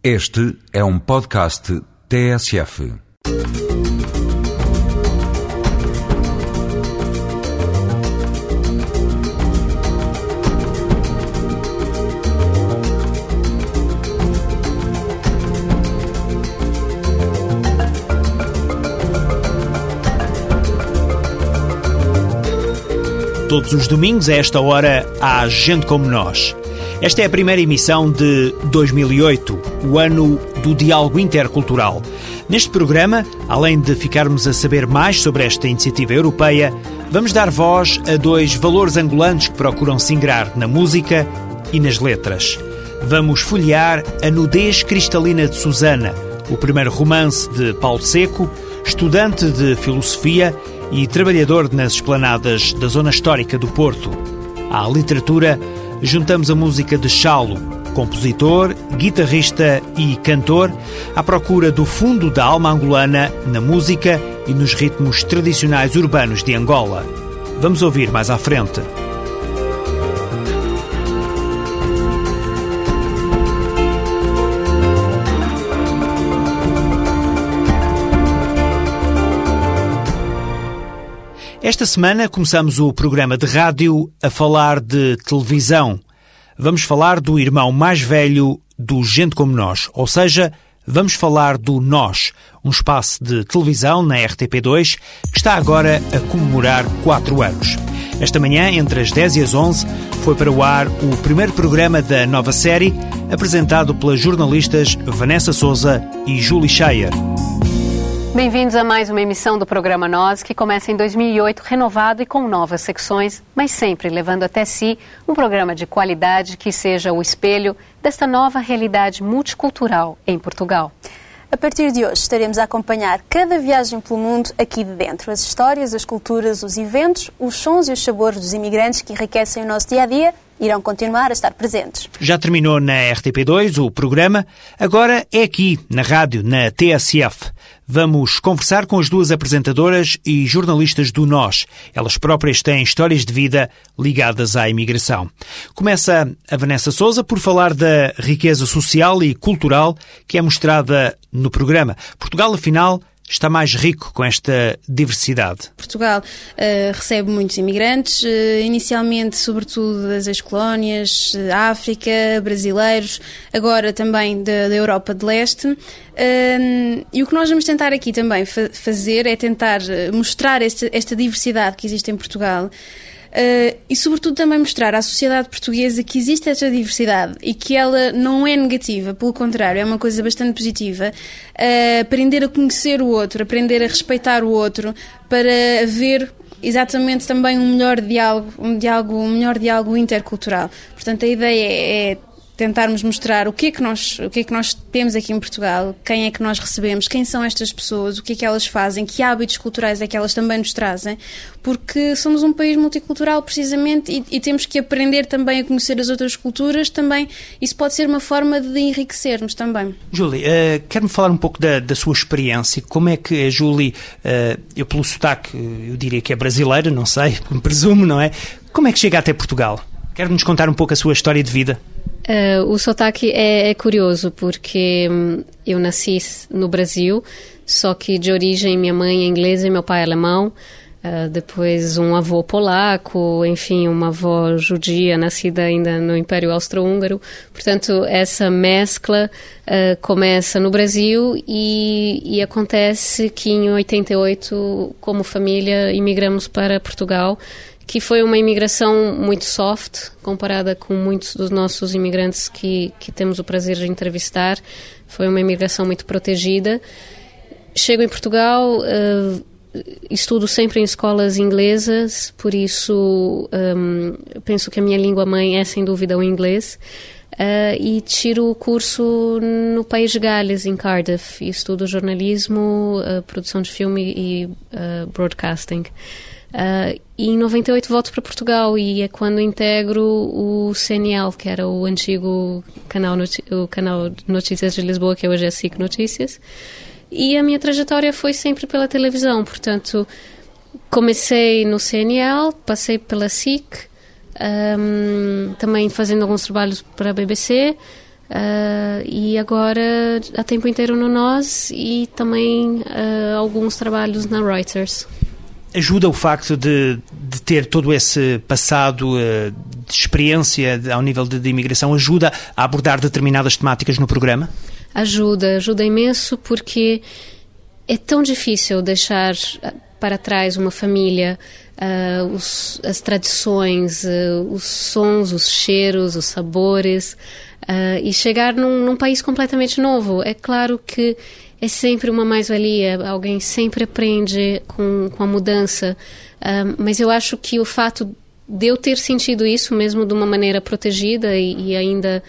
Este é um podcast TSF. Todos os domingos, a esta hora, há Gente Como Nós. Esta é a primeira emissão de 2008, o ano do diálogo intercultural. Neste programa, além de ficarmos a saber mais sobre esta iniciativa europeia, vamos dar voz a dois valores angolanos que procuram se ingrar na música e nas letras. Vamos folhear A Nudez Cristalina de Susana, o primeiro romance de Paulo Seco, estudante de filosofia e trabalhador nas esplanadas da zona histórica do Porto. À literatura, juntamos a música de Chalo, compositor, guitarrista e cantor, à procura do fundo da alma angolana na música e nos ritmos tradicionais urbanos de Angola. Vamos ouvir mais à frente. Esta semana começamos o programa de rádio a falar de televisão. Vamos falar do irmão mais velho do Gente Como Nós, ou seja, vamos falar do Nós, um espaço de televisão na RTP2 que está agora a comemorar 4 anos. Esta manhã, entre as 10 e as 11, foi para o ar o primeiro programa da nova série, apresentado pelas jornalistas Vanessa Souza e Julie Scheyer. Bem-vindos a mais uma emissão do programa Nós, que começa em 2008, renovado e com novas secções, mas sempre levando até si um programa de qualidade que seja o espelho desta nova realidade multicultural em Portugal. A partir de hoje estaremos a acompanhar cada viagem pelo mundo aqui de dentro. As histórias, as culturas, os eventos, os sons e os sabores dos imigrantes que enriquecem o nosso dia a dia irão continuar a estar presentes. Já terminou na RTP2 o programa, agora é aqui, na rádio, na TSF. Vamos conversar com as duas apresentadoras e jornalistas do Nós. Elas próprias têm histórias de vida ligadas à imigração. Começa a Vanessa Souza por falar da riqueza social e cultural que é mostrada no programa. Portugal, afinal, está mais rico com esta diversidade? Portugal uh, recebe muitos imigrantes, uh, inicialmente, sobretudo das ex-colónias, uh, África, brasileiros, agora também da, da Europa de Leste. e o que nós vamos tentar aqui também fa fazer é tentar mostrar esta, esta diversidade que existe em Portugal. Uh, e, sobretudo, também mostrar à sociedade portuguesa que existe esta diversidade e que ela não é negativa, pelo contrário, é uma coisa bastante positiva. Uh, aprender a conhecer o outro, aprender a respeitar o outro, para haver exatamente também um melhor diálogo, um diálogo, um melhor diálogo intercultural. Portanto, a ideia é tentarmos mostrar o que é que nós o que é que nós temos aqui em Portugal, quem é que nós recebemos, quem são estas pessoas, o que é que elas fazem, que hábitos culturais é que elas também nos trazem, porque somos um país multicultural precisamente e, e temos que aprender também a conhecer as outras culturas também. Isso pode ser uma forma de enriquecermos também. Julie, uh, quer-me falar um pouco da, da, sua experiência? Como é que a Julie, uh, eu pelo sotaque, eu diria que é brasileira, não sei, presumo, não é? Como é que chega até Portugal? Quer-nos contar um pouco a sua história de vida? Uh, o sotaque é, é, curioso porque hum, eu nasci no Brasil, só que de origem minha mãe é inglesa e meu pai é alemão. Uh, depois um avô polaco, enfim, uma avó judia nascida ainda no Império Austro-Húngaro. Portanto, essa mescla uh, começa no Brasil e, e, acontece que em 88, como família, imigramos para Portugal que foi uma imigração muito soft comparada com muitos dos nossos imigrantes que, que temos o prazer de entrevistar. Foi uma imigração muito protegida. Chego em Portugal, uh, estudo sempre em escolas inglesas, por isso um, penso que a minha língua mãe é sem dúvida o inglês. Uh, e tiro o curso no País de Gales, em Cardiff, e estudo jornalismo, uh, produção de filme e broadcasting. Uh, e em 98 volto para Portugal e é quando integro o CNL, que era o antigo canal, o canal notícias de Lisboa, que hoje é SIC Notícias. E a minha trajetória foi sempre pela televisão, portanto, comecei no CNL, passei pela SIC, um, também fazendo alguns trabalhos para a BBC, Uh, e agora a tempo inteiro no Nós e também uh, alguns trabalhos na Reuters. Ajuda o facto de, de ter todo esse passado uh, de experiência ao nível de, de imigração, ajuda a abordar determinadas temáticas no programa? Ajuda, ajuda imenso porque é tão difícil deixar para trás uma família, uh, os, as tradições, uh, os sons, os cheiros, os sabores, e chegar num, num, país completamente novo. É claro que é sempre uma mais-valia, alguém sempre aprende com, com a mudança, mas eu acho que o fato de eu ter sentido isso, mesmo de uma maneira protegida e, e ainda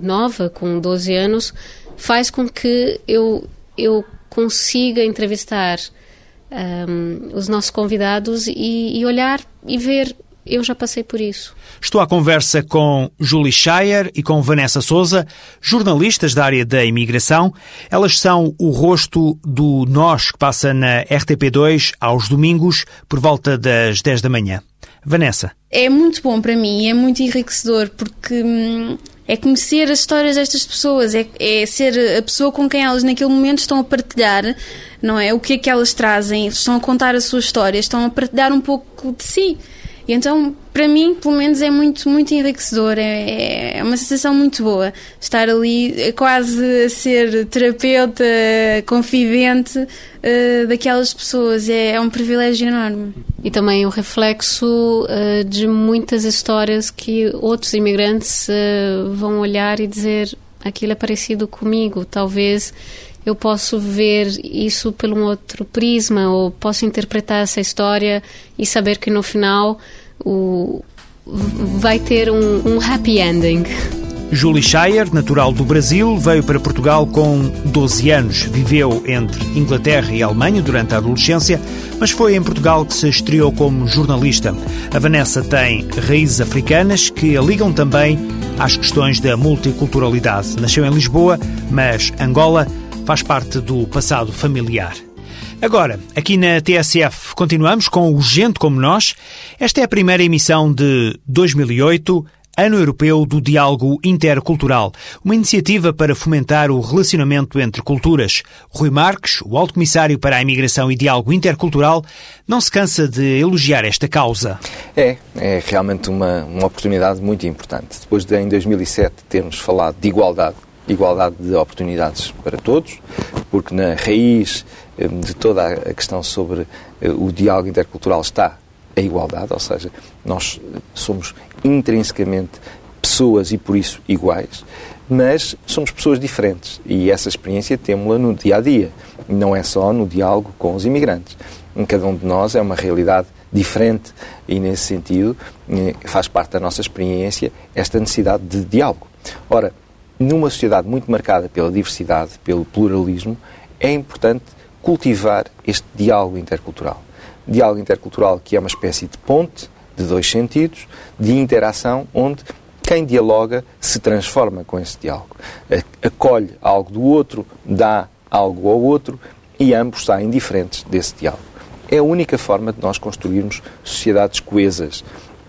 nova, com 12 anos, faz com que eu, eu consiga entrevistar um, os nossos convidados e, e olhar e ver eu já passei por isso. Estou à conversa com Julie Shire e com Vanessa Souza, jornalistas da área da imigração. Elas são o rosto do Nós que passa na RTP2 aos domingos por volta das 10 da manhã. Vanessa. É muito bom para mim, é muito enriquecedor porque hum, é conhecer as histórias destas pessoas, é, é ser a pessoa com quem elas naquele momento estão a partilhar, não é? O que é que elas trazem, estão a contar a sua história, estão a partilhar um pouco de si. E então, para mim, pelo menos, é muito, muito enriquecedor. É, é uma sensação muito boa estar ali, é quase a ser terapeuta, confidente uh, daquelas pessoas. É, é, um privilégio enorme. E também o reflexo uh, de muitas histórias que outros imigrantes uh, vão olhar e dizer: aquilo é parecido comigo. Talvez eu posso ver isso por um outro prisma ou posso interpretar essa história e saber que no final o, vai ter um, um happy ending. Julie Shire, natural do Brasil, veio para Portugal com 12 anos. Viveu entre Inglaterra e Alemanha durante a adolescência, mas foi em Portugal que se estreou como jornalista. A Vanessa tem raízes africanas que a ligam também às questões da multiculturalidade. Nasceu em Lisboa, mas Angola faz parte do passado familiar. Agora, aqui na TSF, continuamos com o Gente Como Nós. Esta é a primeira emissão de 2008, Ano Europeu do Diálogo Intercultural, uma iniciativa para fomentar o relacionamento entre culturas. Rui Marques, o Alto Comissário para a Imigração e Diálogo Intercultural, não se cansa de elogiar esta causa. É, é realmente uma, uma oportunidade muito importante. Depois de, em 2007, termos falado de igualdade igualdade de oportunidades para todos, porque na raiz eh, de toda a questão sobre eh, o diálogo intercultural está a igualdade, ou seja, nós somos intrinsecamente pessoas e por isso iguais, mas somos pessoas diferentes e essa experiência temos-la no dia a dia, não é só no diálogo com os imigrantes. Cada um de nós é uma realidade diferente e, nesse sentido, eh, faz parte da nossa experiência esta necessidade de diálogo. Ora, numa sociedade muito marcada pela diversidade, pelo pluralismo, é importante cultivar este diálogo intercultural. Diálogo intercultural que é uma espécie de ponte de dois sentidos, de interação, onde quem dialoga se transforma com esse diálogo. Acolhe algo do outro, dá algo ao outro e ambos saem diferentes desse diálogo. É a única forma de nós construirmos sociedades coesas,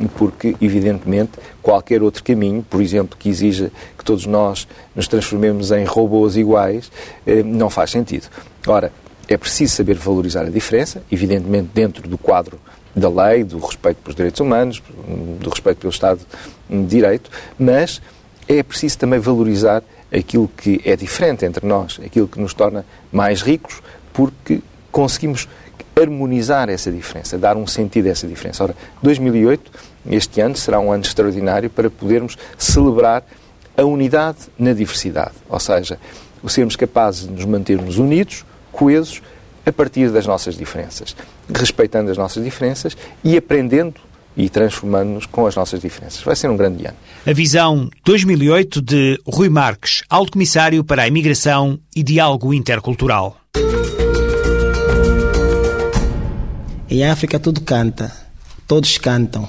porque, evidentemente, qualquer outro caminho, por exemplo, que exija que todos nós nos transformemos em robôs iguais, eh, não faz sentido. Ora, é preciso saber valorizar a diferença, evidentemente dentro do quadro da lei, do respeito pelos direitos humanos, do respeito pelo Estado de Direito, mas é preciso também valorizar aquilo que é diferente entre nós, aquilo que nos torna mais ricos, porque conseguimos harmonizar essa diferença, dar um sentido a essa diferença. Ora, 2008, este ano, será um ano extraordinário para podermos celebrar a unidade na diversidade, ou seja, sermos capazes de nos mantermos unidos, coesos, a partir das nossas diferenças, respeitando as nossas diferenças e aprendendo e transformando-nos com as nossas diferenças. Vai ser um grande ano. A visão 2008 de Rui Marques, Alto Comissário para a Imigração e Diálogo Intercultural. Em África tudo canta, todos cantam.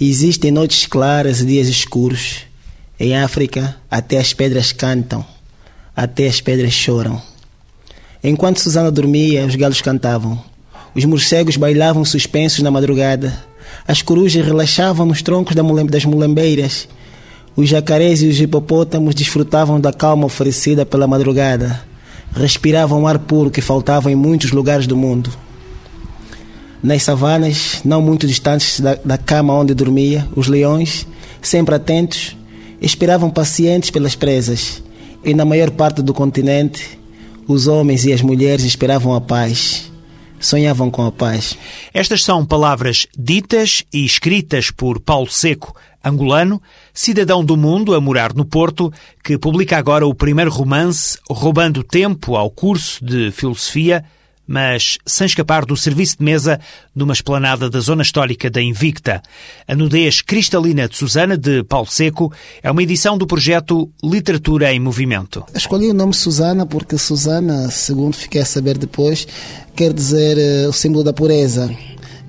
Existem noites claras e dias escuros. Em África até as pedras cantam, até as pedras choram. Enquanto Susana dormia, os galos cantavam. Os morcegos bailavam suspensos na madrugada. As corujas relaxavam nos troncos das mulambeiras. Os jacarés e os hipopótamos desfrutavam da calma oferecida pela madrugada. Respiravam ar puro que faltava em muitos lugares do mundo. Nas savanas, não muito distantes da, da cama onde dormia, os leões, sempre atentos, esperavam pacientes pelas presas. E na maior parte do continente, os homens e as mulheres esperavam a paz sonhavam com a paz. Estas são palavras ditas e escritas por Paulo Seco, angolano, cidadão do mundo a morar no Porto, que publica agora o primeiro romance Roubando Tempo ao curso de filosofia mas sem escapar do serviço de mesa numa esplanada da zona histórica da Invicta. A nudez cristalina de Susana, de Paulo Seco, é uma edição do projeto Literatura em Movimento. Escolhi o nome Susana porque Susana, segundo fiquei a saber depois, quer dizer uh, o símbolo da pureza,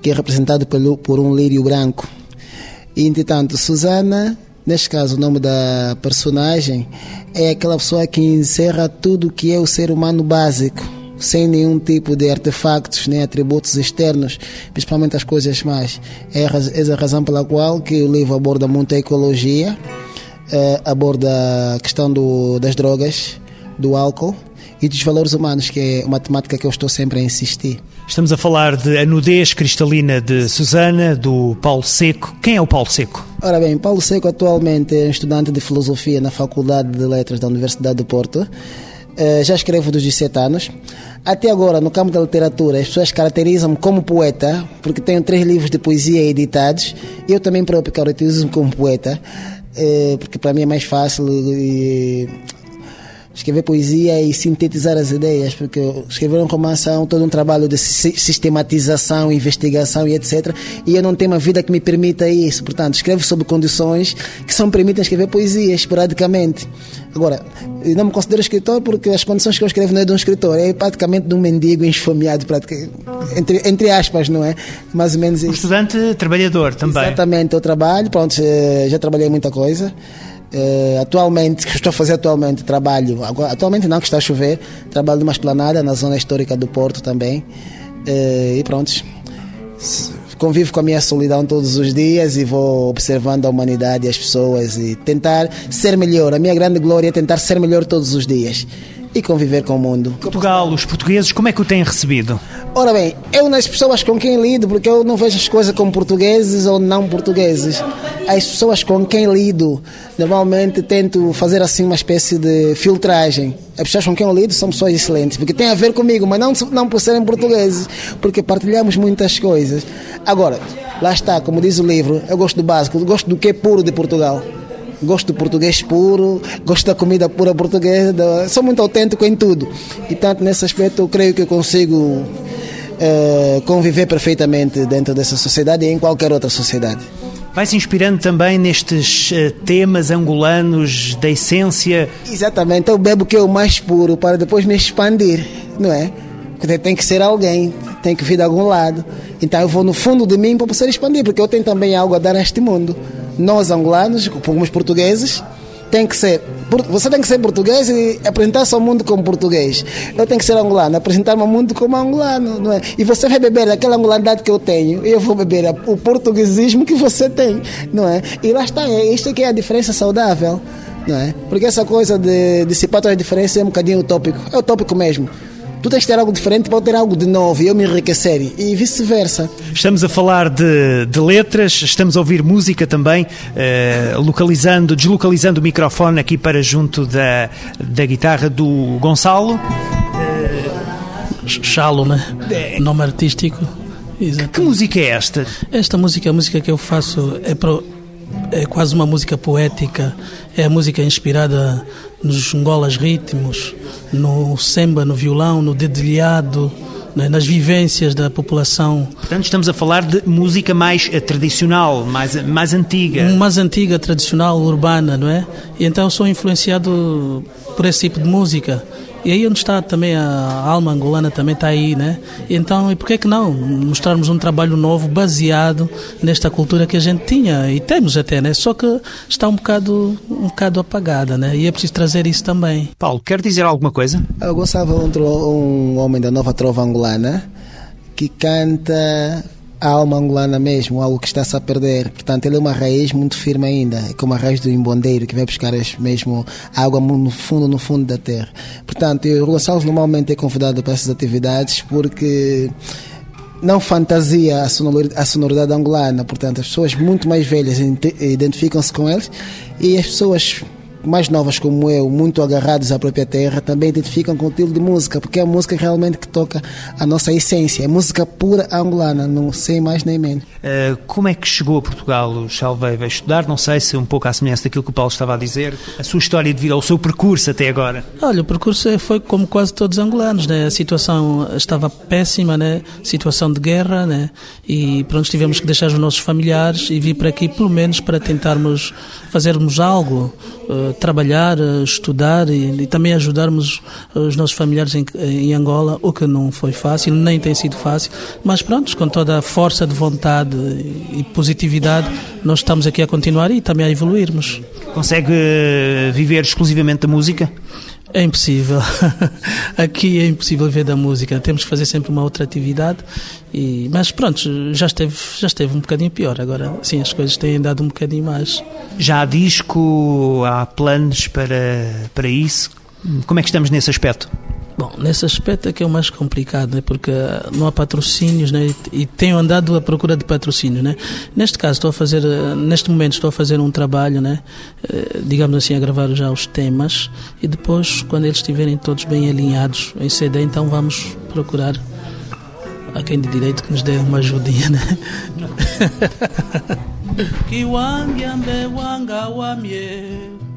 que é representado pelo, por um lírio branco. E, entretanto, Susana neste caso o nome da personagem, é aquela pessoa que encerra tudo que é o ser humano básico sem nenhum tipo de artefactos nem atributos externos, principalmente as coisas mais. É essa a razão pela qual que o livro aborda muito a ecologia, eh, aborda a questão do, das drogas, do álcool e dos valores humanos, que é uma temática que eu estou sempre a insistir. Estamos a falar de A Nudez Cristalina de Susana, do Paulo Seco. Quem é o Paulo Seco? Ora bem, Paulo Seco atualmente é estudante de Filosofia na Faculdade de Letras da Universidade do Porto. Uh, já escrevo dos 17 anos. Até agora, no campo da literatura, as pessoas caracterizam-me como poeta, porque tenho três livros de poesia editados. Eu também próprio caracterizo-me como poeta, uh, porque para mim é mais fácil escrever poesia e sintetizar as ideias, porque escrever um romance é todo um trabalho de sistematização, investigação e etc. E eu não tenho uma vida que me permita isso. Portanto, escrevo sob condições que só me permitem escrever poesia esporadicamente. Agora, não me considero escritor porque as condições que eu escrevo não é de um escritor, é praticamente de um mendigo esfomeado, entre, entre aspas, não é? Mais ou menos isso. Um estudante trabalhador também. Exatamente, eu trabalho, pronto, já trabalhei muita coisa. Uh, atualmente, que estou a fazer atualmente, trabalho, agora, atualmente não que está a chover, trabalho numa esplanada na zona histórica do Porto também. Uh, e pronto, convivo com a minha solidão todos os dias e vou observando a humanidade e as pessoas e tentar ser melhor. A minha grande glória é tentar ser melhor todos os dias e conviver com o mundo. Portugal, os portugueses, como é que o têm recebido? Ora bem, eu nas pessoas com quem lido, porque eu não vejo as coisas como portugueses ou não portugueses. As pessoas com quem lido, normalmente tento fazer assim uma espécie de filtragem. As pessoas com quem eu lido são pessoas excelentes, porque tem a ver comigo, mas não, não por serem portugueses, porque partilhamos muitas coisas. Agora, lá está, como diz o livro, eu gosto do básico, gosto do que é puro de Portugal gosto do português puro, gosto da comida pura portuguesa, sou muito autêntico em tudo. E tanto nesse aspecto eu creio que eu consigo é, conviver perfeitamente dentro dessa sociedade e em qualquer outra sociedade. Vai se inspirando também nestes uh, temas angolanos da essência. Exatamente, eu bebo o que é o mais puro para depois me expandir, não é? Porque tem que ser alguém, tem que vir de algum lado. Então eu vou no fundo de mim para poder expandir, porque eu tenho também algo a dar a este mundo nós angolanos, como os portugueses, tem que ser, você tem que ser português e apresentar-se ao mundo como português. Eu tenho que ser angolano, apresentar-me ao mundo como angolano, não é? E você vai beber aquela angolanidade que eu tenho, e eu vou beber o portuguesismo que você tem, não é? E lá está, é isto que é a diferença saudável, não é? Porque essa coisa de dissipar todas as diferenças é um bocadinho utópico, é utópico mesmo tu tens de ter algo diferente para ter algo de novo e eu me enriquecer e vice-versa. Estamos a falar de, de, letras, estamos a ouvir música também, uh, localizando, deslocalizando o microfone aqui para junto da, da guitarra do Gonçalo. Uh, Chalo, né? É. Nome artístico. Exatamente. Que música é esta? Esta música, a música que eu faço é, pro, é quase uma música poética, é a música inspirada nos ngolas ritmos, no samba, no violão, no dedilhado, né, nas vivências da população. Portanto, estamos a falar de música mais eh, tradicional, mais, mais antiga. Mais antiga, tradicional, urbana, não é? E então sou influenciado por esse tipo de música. E aí onde está também a alma angolana também está aí, né? Então, e por que que não mostrarmos um trabalho novo baseado nesta cultura que a gente tinha e temos até, né? Só que está um bocado um bocado apagada, né? E é preciso trazer isso também. Paulo, quer dizer alguma coisa? Eu gostava de um homem da nova trova angolana que canta a alma angolana mesmo, algo que está-se a perder. Portanto, ele é uma raiz muito firme ainda, é como a raiz do imbondeiro, que vai buscar mesmo água no fundo, no fundo da terra. Portanto, o Gonçalves normalmente é convidado para essas atividades porque não fantasia a sonoridade, a sonoridade angolana, portanto, as pessoas muito mais velhas identificam-se com eles e as pessoas mais novas como eu, muito agarrados à própria terra, também identificam com o estilo de música, porque é a música realmente que toca a nossa essência, é música pura angolana, não sei mais nem menos. Uh, como é que chegou a Portugal o Chalveio? Vai estudar, não sei se um pouco à semelhança daquilo que o Paulo estava a dizer, a sua história de vida, o seu percurso até agora? Olha, o percurso foi como quase todos os angolanos, né? a situação estava péssima, né? situação de guerra, né? e pronto, tivemos que deixar os nossos familiares e vir para aqui pelo menos para tentarmos fazermos algo, uh, trabalhar, uh, estudar e, e, também ajudarmos os nossos familiares em, em, Angola, o que não foi fácil, nem tem sido fácil, mas pronto, com toda a força de vontade e positividade, nós estamos aqui a continuar e também a evoluirmos. Consegue eh, viver exclusivamente da música? É impossível. Aqui é impossível ver da música. Temos que fazer sempre uma outra atividade. E, mas pronto, já esteve, já esteve um bocadinho pior. Agora sim, as coisas têm dado um bocadinho mais. Já há disco, há planos para, para isso? Como é que estamos nesse aspecto? Bom, nesse aspecto é que é o mais complicado, né? porque não há patrocínios né? e tenho andado à procura de patrocínio. Né? Neste caso, estou a fazer, neste momento, estou a fazer um trabalho, né? Eh, digamos assim, a gravar já os temas e depois, quando eles estiverem todos bem alinhados em CD, então vamos procurar a quem de direito que nos dê uma ajudinha. Né?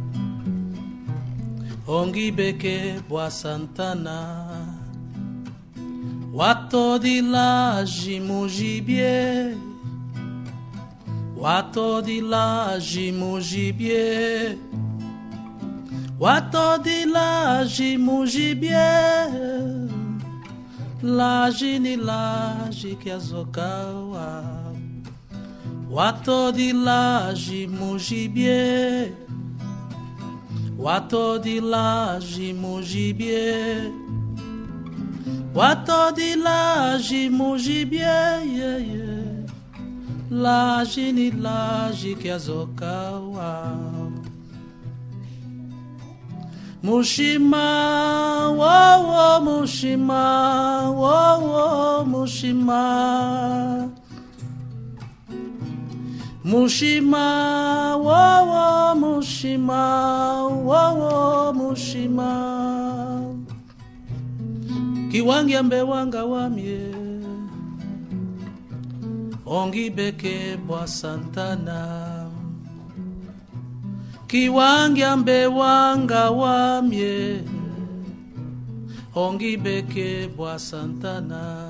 Ongibeke Bwa Santana. Wato di laji mujibie Wato di laji mujibie Wato di laji mujibie Laji ni laji kiazokawa Wato di laji mujibie Wato de laje mujibie Wato de laje mujibie yeah, yeah. Laje ni laje que azokawa Mushima, wo wo Mushima, wo wo Mushima Mushima, wo wo Mushima, wo wo Mushima. Kiwangiambe wanga wamye. Ongi beke bwa Santana. Kiwangiambe wanga wamye. Ongi beke bwa Santana.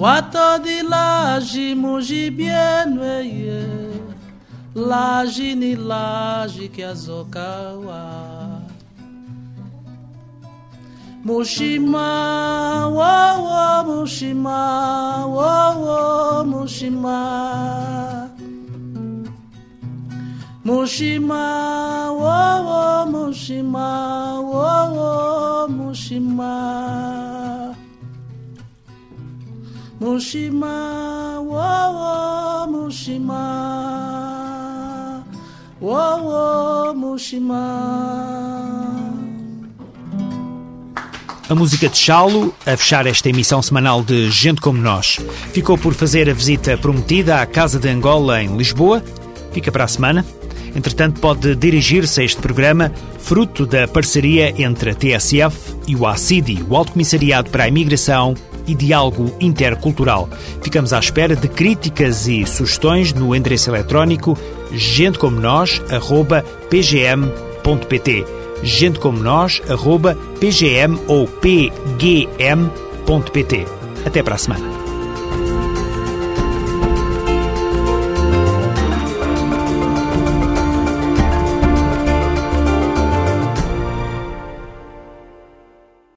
Wato de laje mujibienweye Laje ni laje que azokawa Mushima, wo wo Mushima, wo wo Mushima Mushima, wo wo Mushima, wo wo Mushima Mushima, wo wo Mushima, wo wo Mushima. A música de Chalo, a fechar esta emissão semanal de Gente Como Nós, ficou por fazer a visita prometida à Casa de Angola em Lisboa. Fica para a semana. Entretanto, pode dirigir-se a este programa, fruto da parceria entre a TSF e o ACIDI, o Alto Comissariado para a Imigração e Diálogo Intercultural. Ficamos à espera de críticas e sugestões no endereço eletrónico gentecomonos.pgm.pt gentecomonos.pgm ou pgm.pt. Até para a semana.